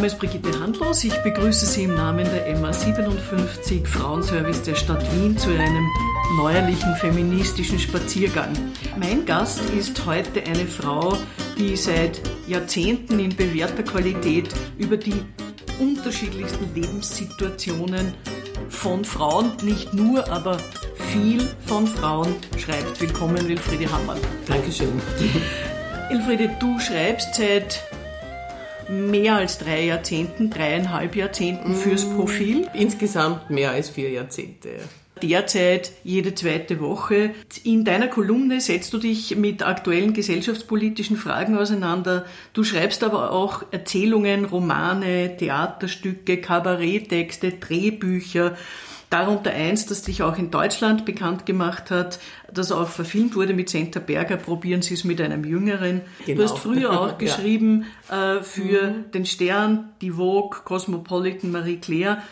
Name ist Brigitte Handlos. Ich begrüße Sie im Namen der MA57 Frauenservice der Stadt Wien zu einem neuerlichen feministischen Spaziergang. Mein Gast ist heute eine Frau, die seit Jahrzehnten in bewährter Qualität über die unterschiedlichsten Lebenssituationen von Frauen, nicht nur, aber viel von Frauen schreibt. Willkommen, Wilfriede Hammer. Dankeschön. Elfriede, du schreibst seit mehr als drei Jahrzehnten, dreieinhalb Jahrzehnten fürs Profil. Insgesamt mehr als vier Jahrzehnte. Derzeit jede zweite Woche. In deiner Kolumne setzt du dich mit aktuellen gesellschaftspolitischen Fragen auseinander. Du schreibst aber auch Erzählungen, Romane, Theaterstücke, Kabaretttexte, Drehbücher. Darunter eins, das dich auch in Deutschland bekannt gemacht hat, das auch verfilmt wurde mit Senta Berger. Probieren Sie es mit einem Jüngeren. Genau. Du hast früher auch geschrieben ja. äh, für mhm. den Stern, die Vogue, Cosmopolitan, Marie Claire.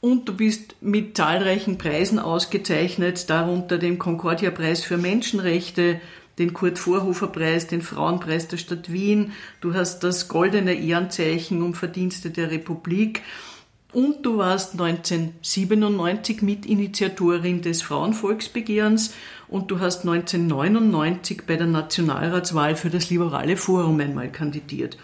Und du bist mit zahlreichen Preisen ausgezeichnet, darunter dem Concordia-Preis für Menschenrechte, den Kurt-Vorhofer-Preis, den Frauenpreis der Stadt Wien. Du hast das Goldene Ehrenzeichen um Verdienste der Republik. Und du warst 1997 Mitinitiatorin des Frauenvolksbegehrens und du hast 1999 bei der Nationalratswahl für das Liberale Forum einmal kandidiert.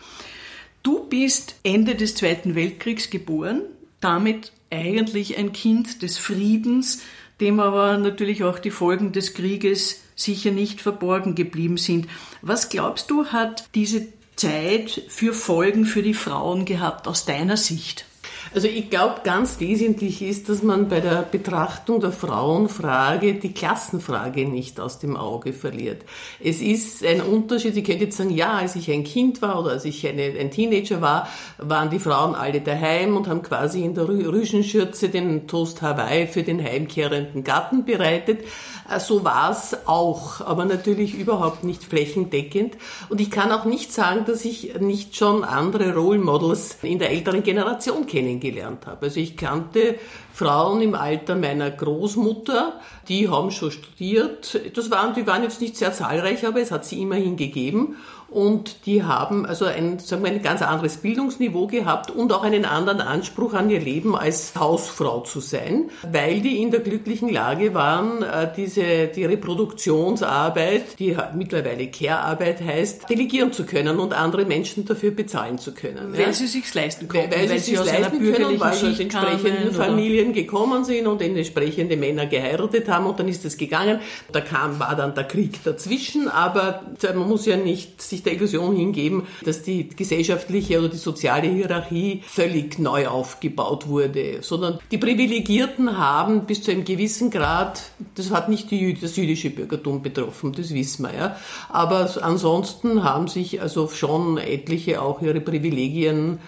Du bist Ende des Zweiten Weltkriegs geboren, damit eigentlich ein Kind des Friedens, dem aber natürlich auch die Folgen des Krieges sicher nicht verborgen geblieben sind. Was glaubst du, hat diese Zeit für Folgen für die Frauen gehabt aus deiner Sicht? Also ich glaube, ganz wesentlich ist, dass man bei der Betrachtung der Frauenfrage die Klassenfrage nicht aus dem Auge verliert. Es ist ein Unterschied, ich könnte jetzt sagen, ja, als ich ein Kind war oder als ich eine, ein Teenager war, waren die Frauen alle daheim und haben quasi in der Rüschenschürze den Toast Hawaii für den heimkehrenden Gatten bereitet. Äh, so war es auch, aber natürlich überhaupt nicht flächendeckend. Und ich kann auch nicht sagen, dass ich nicht schon andere Role Models in der älteren Generation kennengelernt kennengelernt habe. Also ich kannte Frauen im Alter meiner Großmutter, die haben schon studiert. Das waren, die waren jetzt nicht sehr zahlreich, aber es hat sie immerhin gegeben und die haben also ein, sagen wir, ein ganz anderes Bildungsniveau gehabt und auch einen anderen Anspruch an ihr Leben als Hausfrau zu sein, weil die in der glücklichen Lage waren, äh, diese, die Reproduktionsarbeit, die mittlerweile Care-Arbeit heißt, delegieren zu können und andere Menschen dafür bezahlen zu können. Weil ja. sie sich leisten konnten. Weil, weil sie sich leisten können, weil sie aus entsprechenden kamen, Familien gekommen sind und entsprechende Männer geheiratet haben und dann ist es gegangen. Da kam, war dann der Krieg dazwischen, aber man muss ja nicht sich der Illusion hingeben, dass die gesellschaftliche oder die soziale Hierarchie völlig neu aufgebaut wurde, sondern die Privilegierten haben bis zu einem gewissen Grad, das hat nicht die, das jüdische Bürgertum betroffen, das wissen wir, ja. Aber ansonsten haben sich also schon etliche auch ihre Privilegien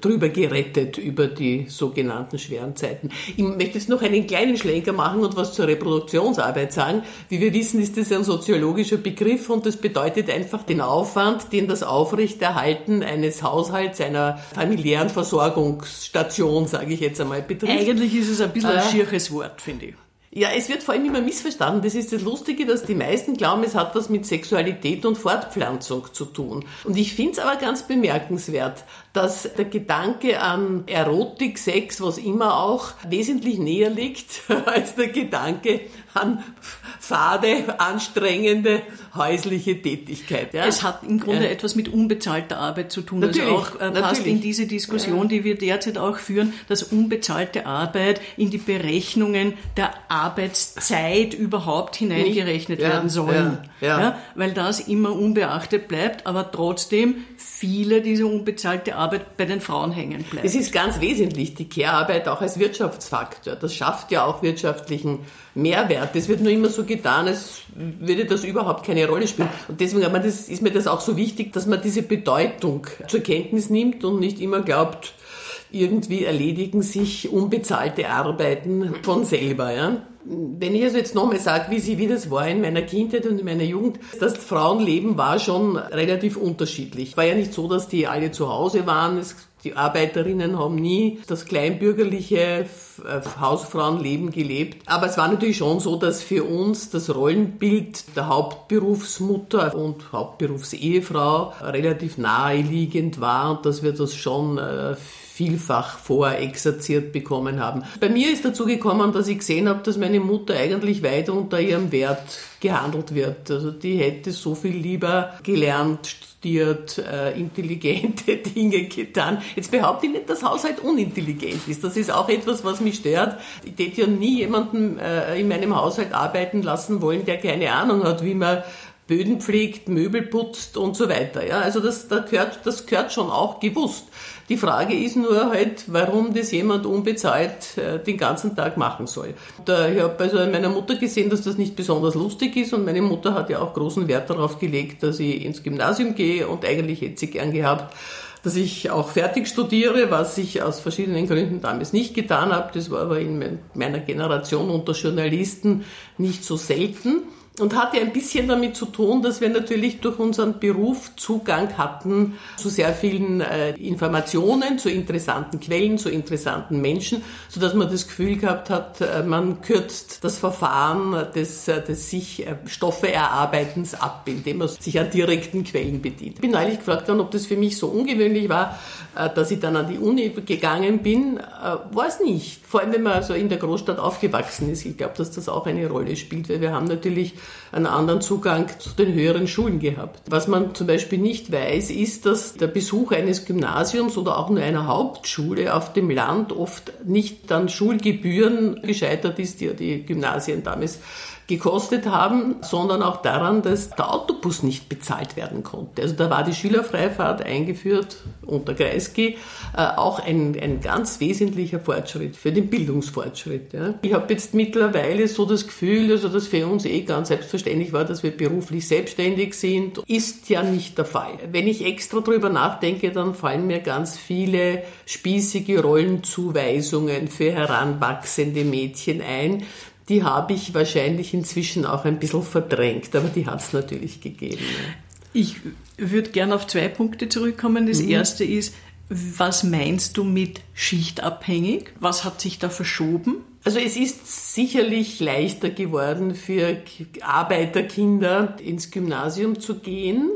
drüber gerettet über die sogenannten schweren Zeiten. Ich möchte jetzt noch einen kleinen Schlenker machen und was zur Reproduktionsarbeit sagen. Wie wir wissen, ist das ein soziologischer Begriff und das bedeutet einfach den Aufwand, den das Aufrechterhalten eines Haushalts, einer familiären Versorgungsstation, sage ich jetzt einmal, betrifft. Eigentlich ist es ein bisschen ein schierches Wort, finde ich. Ja, es wird vor allem immer missverstanden. Das ist das Lustige, dass die meisten glauben, es hat was mit Sexualität und Fortpflanzung zu tun. Und ich finde es aber ganz bemerkenswert, dass der Gedanke an Erotik, Sex, was immer auch, wesentlich näher liegt als der Gedanke an fade, anstrengende häusliche Tätigkeit. Ja? Es hat im Grunde ja. etwas mit unbezahlter Arbeit zu tun. Natürlich, also auch äh, passt in diese Diskussion, die wir derzeit auch führen, dass unbezahlte Arbeit in die Berechnungen der Arbeitszeit überhaupt hineingerechnet ja, werden sollen. Ja, weil das immer unbeachtet bleibt, aber trotzdem viele diese unbezahlte Arbeit bei den Frauen hängen bleibt. Es ist ganz wesentlich, die Care-Arbeit auch als Wirtschaftsfaktor. Das schafft ja auch wirtschaftlichen Mehrwert. Es wird nur immer so getan, als würde das überhaupt keine Rolle spielen. Und deswegen ist mir das auch so wichtig, dass man diese Bedeutung zur Kenntnis nimmt und nicht immer glaubt, irgendwie erledigen sich unbezahlte Arbeiten von selber. Ja? Wenn ich also jetzt nochmal sage, wie, sie, wie das war in meiner Kindheit und in meiner Jugend, das Frauenleben war schon relativ unterschiedlich. War ja nicht so, dass die alle zu Hause waren. Es Die Arbeiterinnen haben nie das kleinbürgerliche äh, Hausfrauenleben gelebt. Aber es war natürlich schon so, dass für uns das Rollenbild der Hauptberufsmutter und Hauptberufsehefrau relativ naheliegend war und dass wir das schon äh, vielfach vorexerziert bekommen haben. Bei mir ist dazu gekommen, dass ich gesehen habe, dass meine Mutter eigentlich weit unter ihrem Wert gehandelt wird. Also die hätte so viel lieber gelernt, studiert, äh, intelligente Dinge getan. Jetzt behaupte ich nicht, dass Haushalt unintelligent ist. Das ist auch etwas, was mich stört. Ich hätte ja nie jemanden äh, in meinem Haushalt arbeiten lassen wollen, der keine Ahnung hat, wie man Böden pflegt, Möbel putzt und so weiter. Ja, also das, das, gehört, das gehört schon auch gewusst. Die Frage ist nur halt, warum das jemand unbezahlt äh, den ganzen Tag machen soll. Da, ich habe also an meiner Mutter gesehen, dass das nicht besonders lustig ist und meine Mutter hat ja auch großen Wert darauf gelegt, dass ich ins Gymnasium gehe und eigentlich hätte sie gern gehabt, dass ich auch fertig studiere, was ich aus verschiedenen Gründen damals nicht getan habe. Das war aber in meiner Generation unter Journalisten nicht so selten und hatte ein bisschen damit zu tun, dass wir natürlich durch unseren Beruf Zugang hatten zu sehr vielen äh, Informationen, zu interessanten Quellen, zu interessanten Menschen, so dass man das Gefühl gehabt hat, äh, man kürzt das Verfahren des, äh, des sich äh, Stoffe erarbeitens ab, indem man sich an direkten Quellen bedient. Ich bin neulich gefragt worden, ob das für mich so ungewöhnlich war, dass ich dann an die Uni gegangen bin. War es nicht. Vor allem, wenn man also in der Großstadt aufgewachsen ist. Ich glaube, dass das auch eine Rolle spielt, weil wir haben natürlich einen anderen Zugang zu den höheren Schulen gehabt. Was man zum Beispiel nicht weiß, ist, dass der Besuch eines Gymnasiums oder auch nur einer Hauptschule auf dem Land oft nicht an Schulgebühren gescheitert ist, die ja die Gymnasien damals gekostet haben, sondern auch daran, dass der Autobus nicht bezahlt werden konnte. Also da war die Schülerfreifahrt eingeführt unter Kreisky, äh, auch ein, ein ganz wesentlicher Fortschritt für den Bildungsfortschritt. Ja. Ich habe jetzt mittlerweile so das Gefühl, also dass für uns eh ganz selbstverständlich war, dass wir beruflich selbstständig sind, ist ja nicht der Fall. Wenn ich extra drüber nachdenke, dann fallen mir ganz viele spießige Rollenzuweisungen für heranwachsende Mädchen ein, die habe ich wahrscheinlich inzwischen auch ein bisschen verdrängt, aber die hat es natürlich gegeben. Ich würde gerne auf zwei Punkte zurückkommen. Das mhm. erste ist, was meinst du mit schichtabhängig? Was hat sich da verschoben? Also es ist sicherlich leichter geworden für Arbeiterkinder ins Gymnasium zu gehen.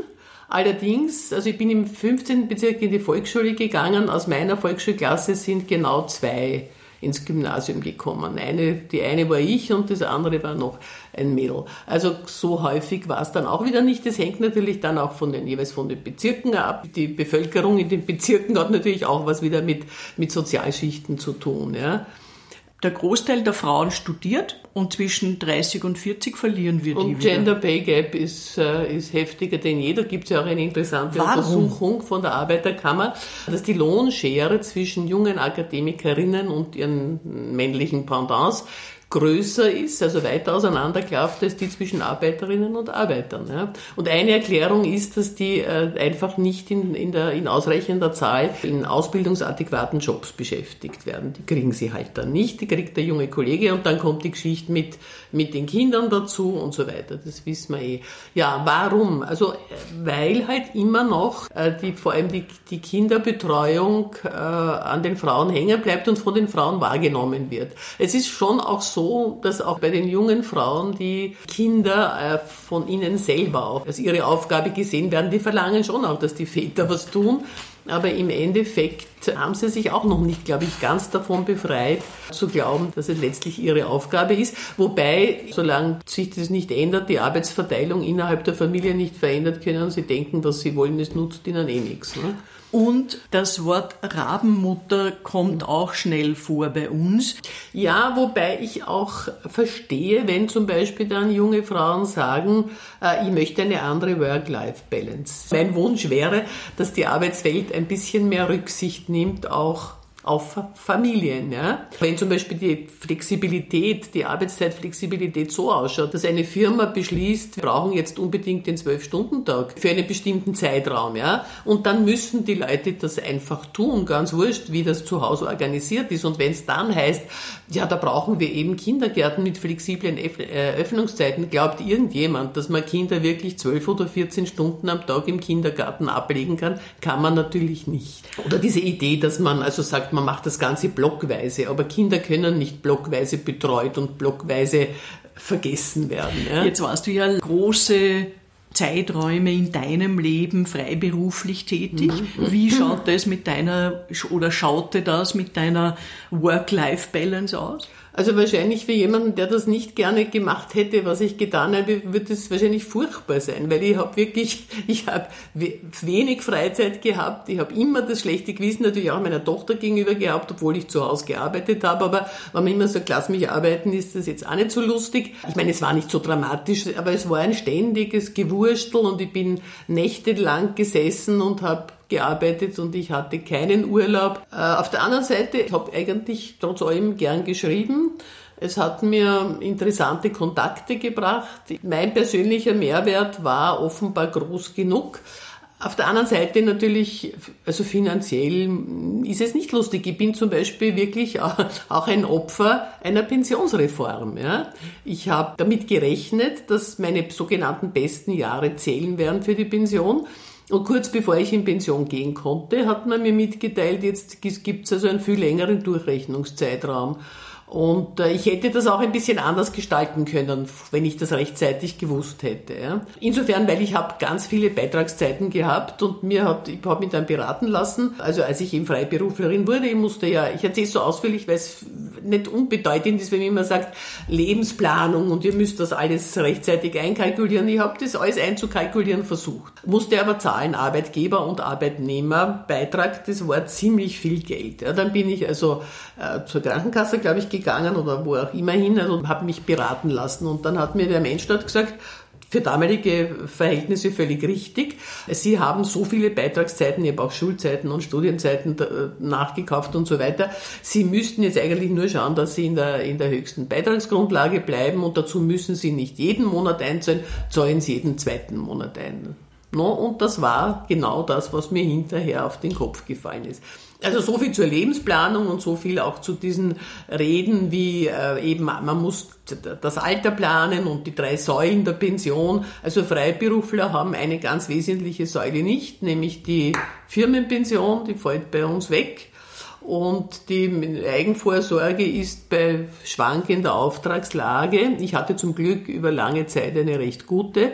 Allerdings, also ich bin im 15. Bezirk in die Volksschule gegangen. Aus meiner Volksschulklasse sind genau zwei ins Gymnasium gekommen. Eine, die eine war ich und das andere war noch ein Mädel. Also so häufig war es dann auch wieder nicht. Das hängt natürlich dann auch von den jeweils von den Bezirken ab. Die Bevölkerung in den Bezirken hat natürlich auch was wieder mit, mit Sozialschichten zu tun. Ja. Der Großteil der Frauen studiert und zwischen 30 und 40 verlieren wir die Und wieder. Gender Pay Gap ist, äh, ist heftiger denn je. Da gibt es ja auch eine interessante Warum? Untersuchung von der Arbeiterkammer, dass die Lohnschere zwischen jungen Akademikerinnen und ihren männlichen Pendants größer ist, also weiter auseinanderklafft als die zwischen Arbeiterinnen und Arbeitern. Ja. Und eine Erklärung ist, dass die äh, einfach nicht in, in, der, in ausreichender Zahl in ausbildungsadäquaten Jobs beschäftigt werden. Die kriegen sie halt dann nicht, die kriegt der junge Kollege und dann kommt die Geschichte mit, mit den Kindern dazu und so weiter. Das wissen wir eh. Ja, warum? Also, weil halt immer noch äh, die, vor allem die, die Kinderbetreuung äh, an den Frauen hängen bleibt und von den Frauen wahrgenommen wird. Es ist schon auch so, so, dass auch bei den jungen Frauen die Kinder äh, von ihnen selber auch als ihre Aufgabe gesehen werden. Die verlangen schon auch, dass die Väter was tun. Aber im Endeffekt haben sie sich auch noch nicht, glaube ich, ganz davon befreit, zu glauben, dass es letztlich ihre Aufgabe ist. Wobei, solange sich das nicht ändert, die Arbeitsverteilung innerhalb der Familie nicht verändert, können sie denken, was sie wollen, es nutzt ihnen eh nichts. Ne? Und das Wort Rabenmutter kommt auch schnell vor bei uns. Ja, wobei ich auch verstehe, wenn zum Beispiel dann junge Frauen sagen, äh, ich möchte eine andere Work-Life-Balance. Mein Wunsch wäre, dass die Arbeitswelt ein bisschen mehr Rücksicht nimmt, auch auf Familien. Ja? Wenn zum Beispiel die Flexibilität, die Arbeitszeitflexibilität so ausschaut, dass eine Firma beschließt, wir brauchen jetzt unbedingt den Zwölf-Stunden-Tag für einen bestimmten Zeitraum, ja, und dann müssen die Leute das einfach tun, ganz wurscht, wie das zu Hause organisiert ist. Und wenn es dann heißt, ja, da brauchen wir eben Kindergärten mit flexiblen äh, Öffnungszeiten, glaubt irgendjemand, dass man Kinder wirklich zwölf oder 14 Stunden am Tag im Kindergarten ablegen kann? Kann man natürlich nicht. Oder diese Idee, dass man also sagt, man macht das Ganze blockweise, aber Kinder können nicht blockweise betreut und blockweise vergessen werden. Ja? Jetzt warst du ja große Zeiträume in deinem Leben freiberuflich tätig. Mhm. Wie schaut das mit deiner oder schaute das mit deiner Work-Life-Balance aus? Also wahrscheinlich für jemanden, der das nicht gerne gemacht hätte, was ich getan habe, wird es wahrscheinlich furchtbar sein, weil ich habe wirklich, ich habe wenig Freizeit gehabt, ich habe immer das schlechte Gewissen natürlich auch meiner Tochter gegenüber gehabt, obwohl ich zu Hause gearbeitet habe, aber wenn man immer sagt, lass mich arbeiten, ist das jetzt auch nicht so lustig. Ich meine, es war nicht so dramatisch, aber es war ein ständiges Gewurstel und ich bin nächtelang gesessen und habe gearbeitet und ich hatte keinen Urlaub. Äh, auf der anderen Seite, ich habe eigentlich trotz allem gern geschrieben. Es hat mir interessante Kontakte gebracht. Mein persönlicher Mehrwert war offenbar groß genug. Auf der anderen Seite natürlich, also finanziell ist es nicht lustig. Ich bin zum Beispiel wirklich auch ein Opfer einer Pensionsreform. Ja. Ich habe damit gerechnet, dass meine sogenannten besten Jahre zählen werden für die Pension. Und kurz bevor ich in Pension gehen konnte, hat man mir mitgeteilt, jetzt gibt es also einen viel längeren Durchrechnungszeitraum. Und äh, ich hätte das auch ein bisschen anders gestalten können, wenn ich das rechtzeitig gewusst hätte. Ja. Insofern, weil ich habe ganz viele Beitragszeiten gehabt und mir hat, ich habe mich dann beraten lassen. Also als ich eben Freiberuflerin wurde, ich musste ja, ich erzähle es so ausführlich, weil es nicht unbedeutend ist, wenn man immer sagt, Lebensplanung und ihr müsst das alles rechtzeitig einkalkulieren. Ich habe das alles einzukalkulieren versucht. Musste aber zahlen, Arbeitgeber und Arbeitnehmer, Beitrag, das war ziemlich viel Geld. Ja, dann bin ich also äh, zur Krankenkasse, glaube ich, gegangen oder wo auch immer hin also, und habe mich beraten lassen. Und dann hat mir der Mensch dort gesagt, für damalige Verhältnisse völlig richtig. Sie haben so viele Beitragszeiten, ich habe auch Schulzeiten und Studienzeiten äh, nachgekauft und so weiter. Sie müssten jetzt eigentlich nur schauen, dass Sie in der, in der höchsten Beitragsgrundlage bleiben und dazu müssen Sie nicht jeden Monat einzahlen, zahlen Sie jeden zweiten Monat ein. No, und das war genau das, was mir hinterher auf den Kopf gefallen ist. Also so viel zur Lebensplanung und so viel auch zu diesen Reden wie äh, eben, man muss das Alter planen und die drei Säulen der Pension. Also Freiberufler haben eine ganz wesentliche Säule nicht, nämlich die Firmenpension, die fällt bei uns weg. Und die Eigenvorsorge ist bei schwankender Auftragslage. Ich hatte zum Glück über lange Zeit eine recht gute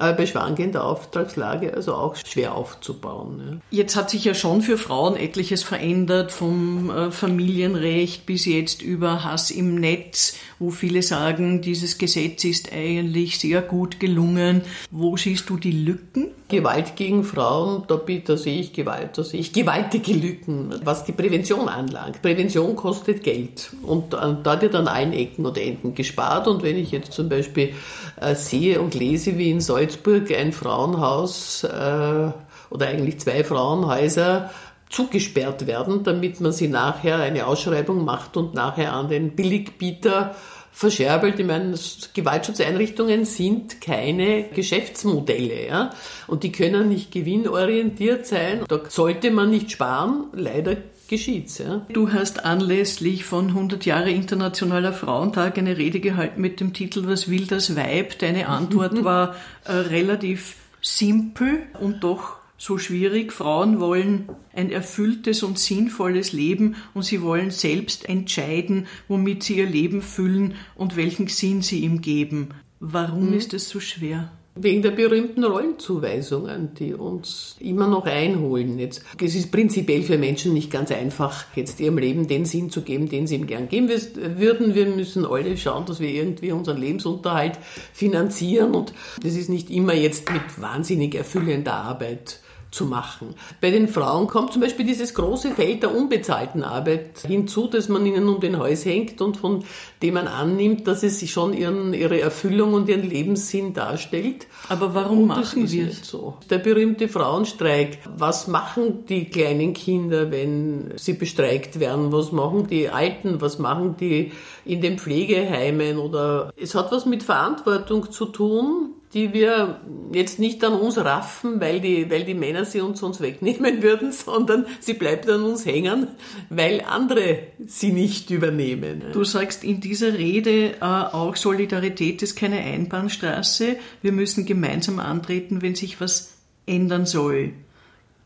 aber bei schwankender Auftragslage also auch schwer aufzubauen. Ja. Jetzt hat sich ja schon für Frauen etliches verändert, vom äh, Familienrecht bis jetzt über Hass im Netz, wo viele sagen, dieses Gesetz ist eigentlich sehr gut gelungen. Wo siehst du die Lücken? Gewalt gegen Frauen, da, da sehe ich Gewalt, da sehe ich gewaltige Lücken, was die Prävention anlangt. Prävention kostet Geld und da wird an allen Ecken oder Enden gespart und wenn ich jetzt zum Beispiel äh, sehe und lese, wie in Salzburg ein Frauenhaus äh, oder eigentlich zwei Frauenhäuser zugesperrt werden, damit man sie nachher eine Ausschreibung macht und nachher an den Billigbieter verscherbelt. Ich meine, Gewaltschutzeinrichtungen sind keine Geschäftsmodelle, ja. Und die können nicht gewinnorientiert sein. Da sollte man nicht sparen. Leider geschieht's, ja. Du hast anlässlich von 100 Jahre Internationaler Frauentag eine Rede gehalten mit dem Titel Was will das Weib? Deine Antwort war äh, relativ simpel und doch so schwierig. Frauen wollen ein erfülltes und sinnvolles Leben und sie wollen selbst entscheiden, womit sie ihr Leben füllen und welchen Sinn sie ihm geben. Warum mhm. ist es so schwer? Wegen der berühmten Rollenzuweisungen, die uns immer noch einholen. Jetzt, es ist prinzipiell für Menschen nicht ganz einfach, jetzt ihrem Leben den Sinn zu geben, den sie ihm gern geben würden. Wir müssen alle schauen, dass wir irgendwie unseren Lebensunterhalt finanzieren und das ist nicht immer jetzt mit wahnsinnig erfüllender Arbeit zu machen. Bei den Frauen kommt zum Beispiel dieses große Feld der unbezahlten Arbeit hinzu, dass man ihnen um den Hals hängt und von dem man annimmt, dass es schon ihren, ihre Erfüllung und ihren Lebenssinn darstellt. Aber warum und machen wir es so? Der berühmte Frauenstreik. Was machen die kleinen Kinder, wenn sie bestreikt werden? Was machen die Alten? Was machen die in den Pflegeheimen? Oder es hat was mit Verantwortung zu tun die wir jetzt nicht an uns raffen, weil die, weil die Männer sie uns sonst wegnehmen würden, sondern sie bleibt an uns hängen, weil andere sie nicht übernehmen. Du sagst in dieser Rede äh, auch, Solidarität ist keine Einbahnstraße. Wir müssen gemeinsam antreten, wenn sich was ändern soll.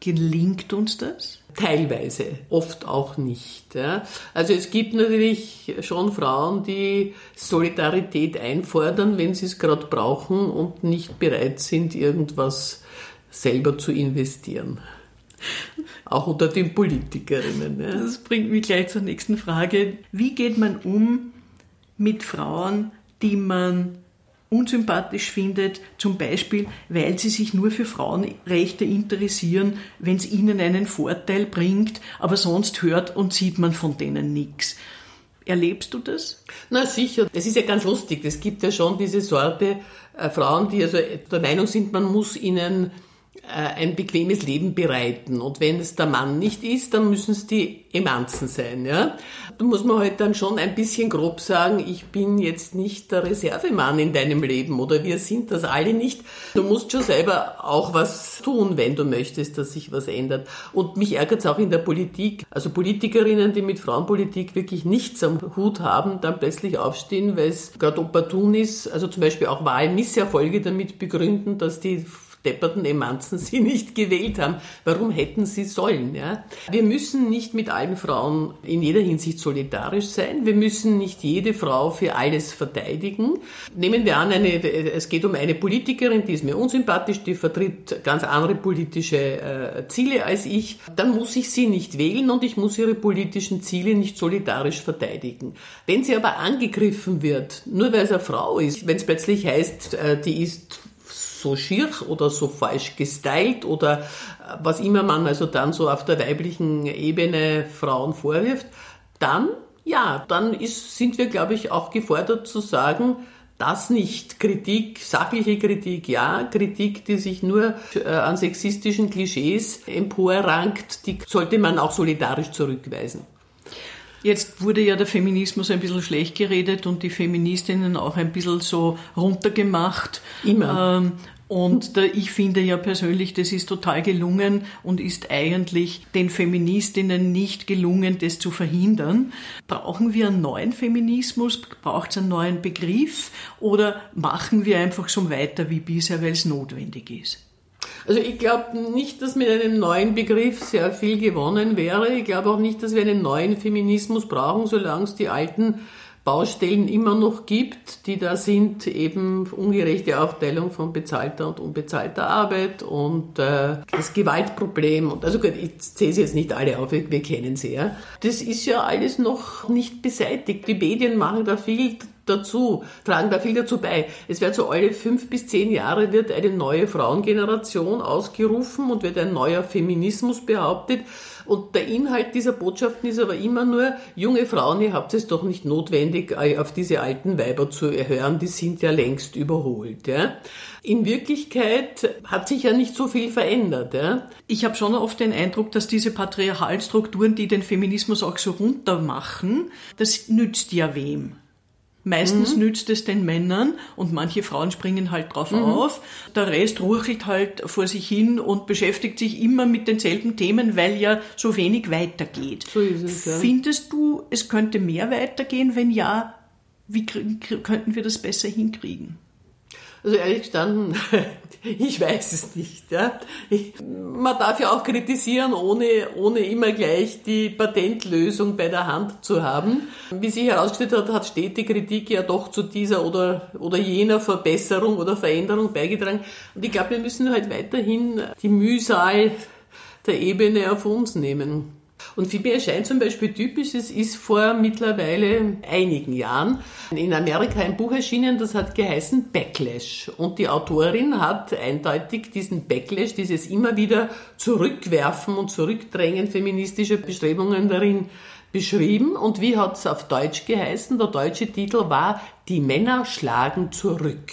Gelingt uns das? Teilweise, oft auch nicht. Ja. Also es gibt natürlich schon Frauen, die Solidarität einfordern, wenn sie es gerade brauchen und nicht bereit sind, irgendwas selber zu investieren. Auch unter den Politikerinnen. Ja. Das bringt mich gleich zur nächsten Frage. Wie geht man um mit Frauen, die man unsympathisch findet, zum Beispiel, weil sie sich nur für Frauenrechte interessieren, wenn es ihnen einen Vorteil bringt, aber sonst hört und sieht man von denen nichts. Erlebst du das? Na sicher. Es ist ja ganz lustig. Es gibt ja schon diese Sorte äh, Frauen, die also der Meinung sind, man muss ihnen ein bequemes Leben bereiten. Und wenn es der Mann nicht ist, dann müssen es die Emanzen sein. Ja? Da muss man halt dann schon ein bisschen grob sagen, ich bin jetzt nicht der Reservemann in deinem Leben oder wir sind das alle nicht. Du musst schon selber auch was tun, wenn du möchtest, dass sich was ändert. Und mich ärgert es auch in der Politik. Also Politikerinnen, die mit Frauenpolitik wirklich nichts am Hut haben, dann plötzlich aufstehen, weil es gerade opportun ist. Also zum Beispiel auch Wahlmisserfolge damit begründen, dass die depperten Emanzen sie nicht gewählt haben. Warum hätten sie sollen? Ja? Wir müssen nicht mit allen Frauen in jeder Hinsicht solidarisch sein. Wir müssen nicht jede Frau für alles verteidigen. Nehmen wir an, eine, es geht um eine Politikerin, die ist mir unsympathisch, die vertritt ganz andere politische äh, Ziele als ich. Dann muss ich sie nicht wählen und ich muss ihre politischen Ziele nicht solidarisch verteidigen. Wenn sie aber angegriffen wird, nur weil es eine Frau ist, wenn es plötzlich heißt, äh, die ist so schier oder so falsch gestylt oder äh, was immer man also dann so auf der weiblichen Ebene Frauen vorwirft, dann ja, dann ist, sind wir, glaube ich, auch gefordert zu sagen, das nicht. Kritik, sachliche Kritik, ja. Kritik, die sich nur äh, an sexistischen Klischees emporrankt, die sollte man auch solidarisch zurückweisen. Jetzt wurde ja der Feminismus ein bisschen schlecht geredet und die Feministinnen auch ein bisschen so runtergemacht. Immer. Ähm, und ich finde ja persönlich, das ist total gelungen und ist eigentlich den Feministinnen nicht gelungen, das zu verhindern. Brauchen wir einen neuen Feminismus? Braucht es einen neuen Begriff? Oder machen wir einfach so weiter wie bisher, weil es notwendig ist? Also ich glaube nicht, dass mit einem neuen Begriff sehr viel gewonnen wäre. Ich glaube auch nicht, dass wir einen neuen Feminismus brauchen, solange es die alten Baustellen immer noch gibt, die da sind, eben ungerechte Aufteilung von bezahlter und unbezahlter Arbeit und äh, das Gewaltproblem. Und also gut, ich zähle sie jetzt nicht alle auf, wir, kennen sie. Ja. Das ist ja alles noch nicht beseitigt. Die Medien machen da viel dazu, tragen da viel dazu bei. Es wird so alle fünf bis zehn Jahre wird eine neue Frauengeneration ausgerufen und wird ein neuer Feminismus behauptet. Und der Inhalt dieser Botschaften ist aber immer nur, junge Frauen, ihr habt es doch nicht notwendig, auf diese alten Weiber zu hören, die sind ja längst überholt. Ja. In Wirklichkeit hat sich ja nicht so viel verändert. Ja. Ich habe schon oft den Eindruck, dass diese Patriarchalstrukturen, die den Feminismus auch so runter machen, das nützt ja wem. Meistens mhm. nützt es den Männern und manche Frauen springen halt drauf mhm. auf. Der Rest ruchelt halt vor sich hin und beschäftigt sich immer mit denselben Themen, weil ja so wenig weitergeht. So ist es, ja. Findest du, es könnte mehr weitergehen? Wenn ja, wie könnten wir das besser hinkriegen? Also ehrlich gestanden, ich weiß es nicht. Ja. Ich, man darf ja auch kritisieren, ohne, ohne immer gleich die Patentlösung bei der Hand zu haben. Wie sich herausgestellt hat, hat stete Kritik ja doch zu dieser oder, oder jener Verbesserung oder Veränderung beigetragen. Und ich glaube, wir müssen halt weiterhin die Mühsal der Ebene auf uns nehmen. Und für erscheint zum Beispiel typisch, es ist vor mittlerweile einigen Jahren in Amerika ein Buch erschienen, das hat geheißen Backlash. Und die Autorin hat eindeutig diesen Backlash, dieses immer wieder Zurückwerfen und Zurückdrängen feministischer Bestrebungen darin beschrieben. Und wie hat es auf Deutsch geheißen? Der deutsche Titel war Die Männer schlagen zurück.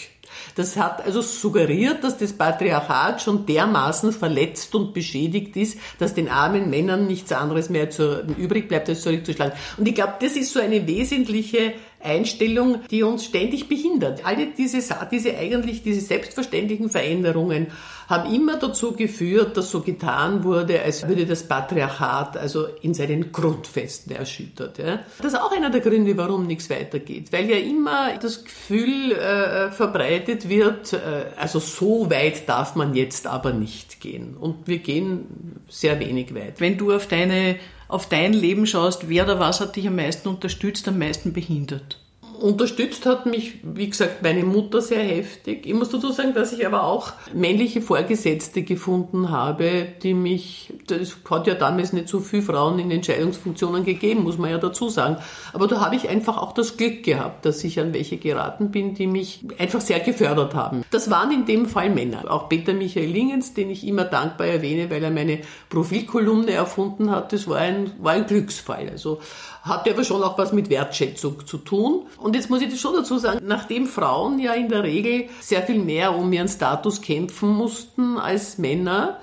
Das hat also suggeriert, dass das Patriarchat schon dermaßen verletzt und beschädigt ist, dass den armen Männern nichts anderes mehr zu, übrig bleibt, als zurückzuschlagen. Und ich glaube, das ist so eine wesentliche Einstellung, die uns ständig behindert. Alle diese, diese eigentlich, diese selbstverständlichen Veränderungen haben immer dazu geführt, dass so getan wurde, als würde das Patriarchat also in seinen Grundfesten erschüttert. Ja. Das ist auch einer der Gründe, warum nichts weitergeht, weil ja immer das Gefühl äh, verbreitet wird, äh, also so weit darf man jetzt aber nicht gehen. Und wir gehen sehr wenig weit. Wenn du auf deine auf dein Leben schaust, wer oder was hat dich am meisten unterstützt, am meisten behindert? Unterstützt hat mich, wie gesagt, meine Mutter sehr heftig. Ich muss dazu sagen, dass ich aber auch männliche Vorgesetzte gefunden habe, die mich, es hat ja damals nicht so viele Frauen in Entscheidungsfunktionen gegeben, muss man ja dazu sagen. Aber da habe ich einfach auch das Glück gehabt, dass ich an welche geraten bin, die mich einfach sehr gefördert haben. Das waren in dem Fall Männer. Auch Peter Michael Lingens, den ich immer dankbar erwähne, weil er meine Profilkolumne erfunden hat, das war ein, war ein Glücksfall. Also hat aber schon auch was mit Wertschätzung zu tun. Und jetzt muss ich schon dazu sagen, nachdem Frauen ja in der Regel sehr viel mehr um ihren Status kämpfen mussten als Männer,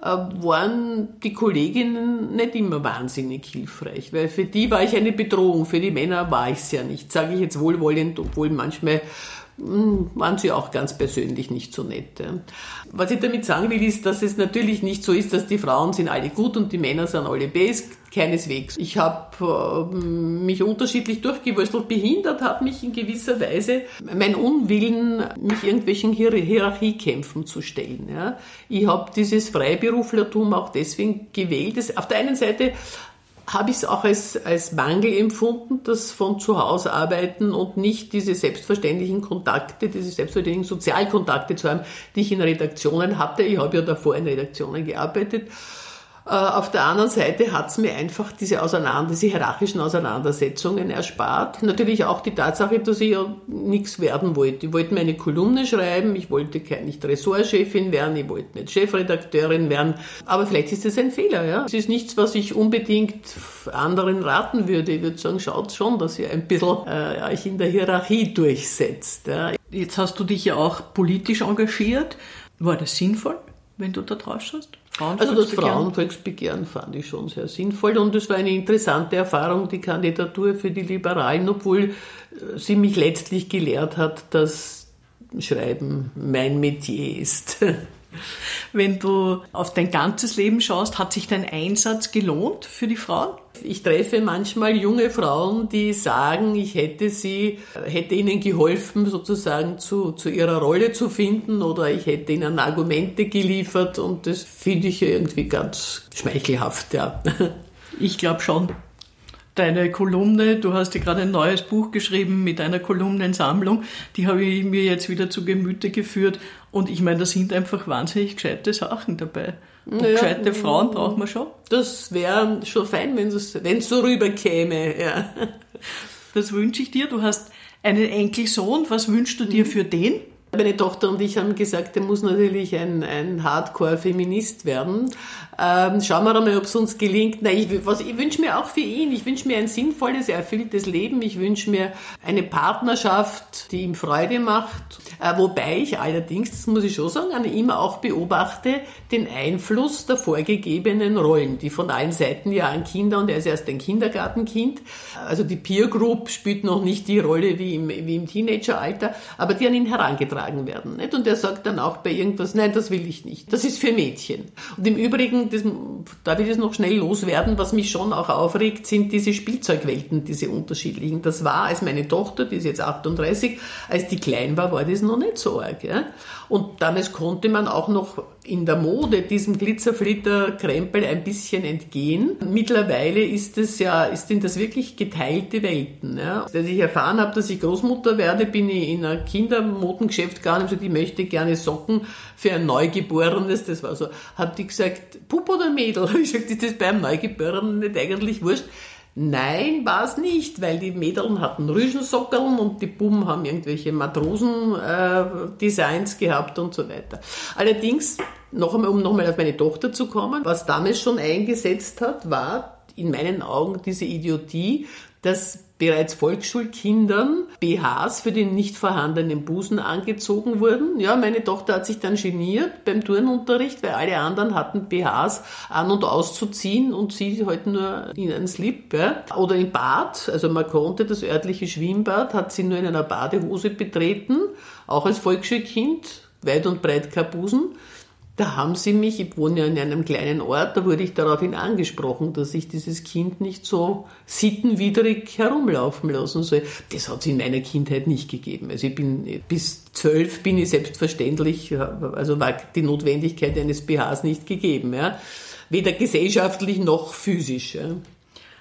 äh, waren die Kolleginnen nicht immer wahnsinnig hilfreich, weil für die war ich eine Bedrohung, für die Männer war ich es ja nicht, sage ich jetzt wohlwollend, obwohl manchmal hm, waren sie auch ganz persönlich nicht so nett. Was ich damit sagen will, ist, dass es natürlich nicht so ist, dass die Frauen sind alle gut und die Männer sind alle best. Keineswegs. Ich habe äh, mich unterschiedlich durchgewurstelt. Behindert hat mich in gewisser Weise mein Unwillen, mich irgendwelchen Hier Hierarchiekämpfen zu stellen. Ja. Ich habe dieses Freiberuflertum auch deswegen gewählt. Auf der einen Seite habe ich es auch als, als Mangel empfunden, das von zu Hause arbeiten und nicht diese selbstverständlichen Kontakte, diese selbstverständlichen Sozialkontakte zu haben, die ich in Redaktionen hatte. Ich habe ja davor in Redaktionen gearbeitet. Äh, auf der anderen Seite hat es mir einfach diese, Auseinander diese hierarchischen Auseinandersetzungen erspart. Natürlich auch die Tatsache, dass ich ja nichts werden wollte. Ich wollte meine Kolumne schreiben, ich wollte nicht Ressortchefin werden, ich wollte nicht Chefredakteurin werden. Aber vielleicht ist das ein Fehler. Ja? Es ist nichts, was ich unbedingt anderen raten würde. Ich würde sagen, schaut schon, dass ihr ein bisschen äh, euch in der Hierarchie durchsetzt. Ja? Jetzt hast du dich ja auch politisch engagiert. War das sinnvoll, wenn du da drauf schaust? Also das Frauenvolksbegehren fand ich schon sehr sinnvoll und es war eine interessante Erfahrung, die Kandidatur für die Liberalen, obwohl äh, sie mich letztlich gelehrt hat, dass Schreiben mein Metier ist. Wenn du auf dein ganzes Leben schaust, hat sich dein Einsatz gelohnt für die Frauen? Ich treffe manchmal junge Frauen, die sagen, ich hätte sie, hätte ihnen geholfen, sozusagen zu, zu ihrer Rolle zu finden oder ich hätte ihnen Argumente geliefert und das finde ich irgendwie ganz schmeichelhaft, ja. Ich glaube schon deine Kolumne, du hast ja gerade ein neues Buch geschrieben mit einer Kolumnensammlung, die habe ich mir jetzt wieder zu Gemüte geführt und ich meine, da sind einfach wahnsinnig gescheite Sachen dabei. Und naja, gescheite Frauen braucht man schon. Das wäre schon fein, wenn es so rüberkäme, ja. Das wünsche ich dir. Du hast einen Enkelsohn. Was wünschst du dir für den? Meine Tochter und ich haben gesagt, er muss natürlich ein, ein Hardcore-Feminist werden. Ähm, schauen wir mal, ob es uns gelingt. Nein, ich, was, ich wünsche mir auch für ihn, ich wünsche mir ein sinnvolles, erfülltes Leben. Ich wünsche mir eine Partnerschaft, die ihm Freude macht. Äh, wobei ich allerdings, das muss ich schon sagen, an ihm auch beobachte, den Einfluss der vorgegebenen Rollen, die von allen Seiten ja an Kinder, und er ist erst ein Kindergartenkind, also die Peer Group spielt noch nicht die Rolle wie im, wie im Teenageralter, aber die an ihn herangetragen werden. Nicht? Und er sagt dann auch bei irgendwas, nein, das will ich nicht. Das ist für Mädchen. Und im Übrigen, das, darf ich das noch schnell loswerden, was mich schon auch aufregt, sind diese Spielzeugwelten, diese unterschiedlichen. Das war, als meine Tochter, die ist jetzt 38, als die klein war, war das noch nicht so arg. Ja? Und damals konnte man auch noch in der Mode diesem Glitzerflitter-Krempel ein bisschen entgehen. Mittlerweile ist es ja, ist denn das wirklich geteilte Welten. Ja? Als ich erfahren habe, dass ich Großmutter werde, bin ich in ein Kindermodengeschäft Geschäft gegangen und gesagt, ich möchte gerne Socken für ein Neugeborenes. Das war so. Hat die gesagt, Pup oder Mädel? Ich gesagt, ist das beim Neugeborenen nicht eigentlich wurscht? Nein, war es nicht, weil die Mädeln hatten Rüschensockeln und die Buben haben irgendwelche Matrosen-Designs äh, gehabt und so weiter. Allerdings, noch einmal, um nochmal auf meine Tochter zu kommen, was damals schon eingesetzt hat, war in meinen Augen diese Idiotie, dass bereits Volksschulkindern BHs für den nicht vorhandenen Busen angezogen wurden. Ja, meine Tochter hat sich dann geniert beim Turnunterricht, weil alle anderen hatten BHs an- und auszuziehen und sie halt nur in einen Slip. Ja. Oder im Bad, also man konnte das örtliche Schwimmbad, hat sie nur in einer Badehose betreten, auch als Volksschulkind, weit und breit kein Busen. Da haben sie mich, ich wohne ja in einem kleinen Ort, da wurde ich daraufhin angesprochen, dass ich dieses Kind nicht so sittenwidrig herumlaufen lassen soll. Das hat es in meiner Kindheit nicht gegeben. Also ich bin bis zwölf bin ich selbstverständlich, also war die Notwendigkeit eines BHs nicht gegeben. Ja. Weder gesellschaftlich noch physisch. Ja.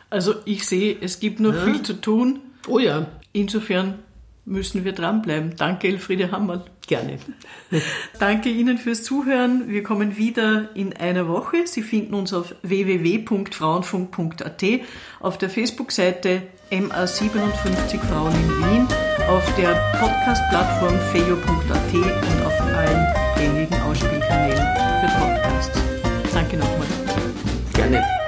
Also ich sehe, es gibt noch ja. viel zu tun. Oh ja. Insofern müssen wir dranbleiben. Danke, Elfriede Hammerl. Gerne. Danke Ihnen fürs Zuhören. Wir kommen wieder in einer Woche. Sie finden uns auf www.frauenfunk.at, auf der Facebook-Seite MA57 Frauen in Wien, auf der Podcast-Plattform feo.at und auf allen gängigen Ausspielkanälen für Podcasts. Danke nochmal. Gerne.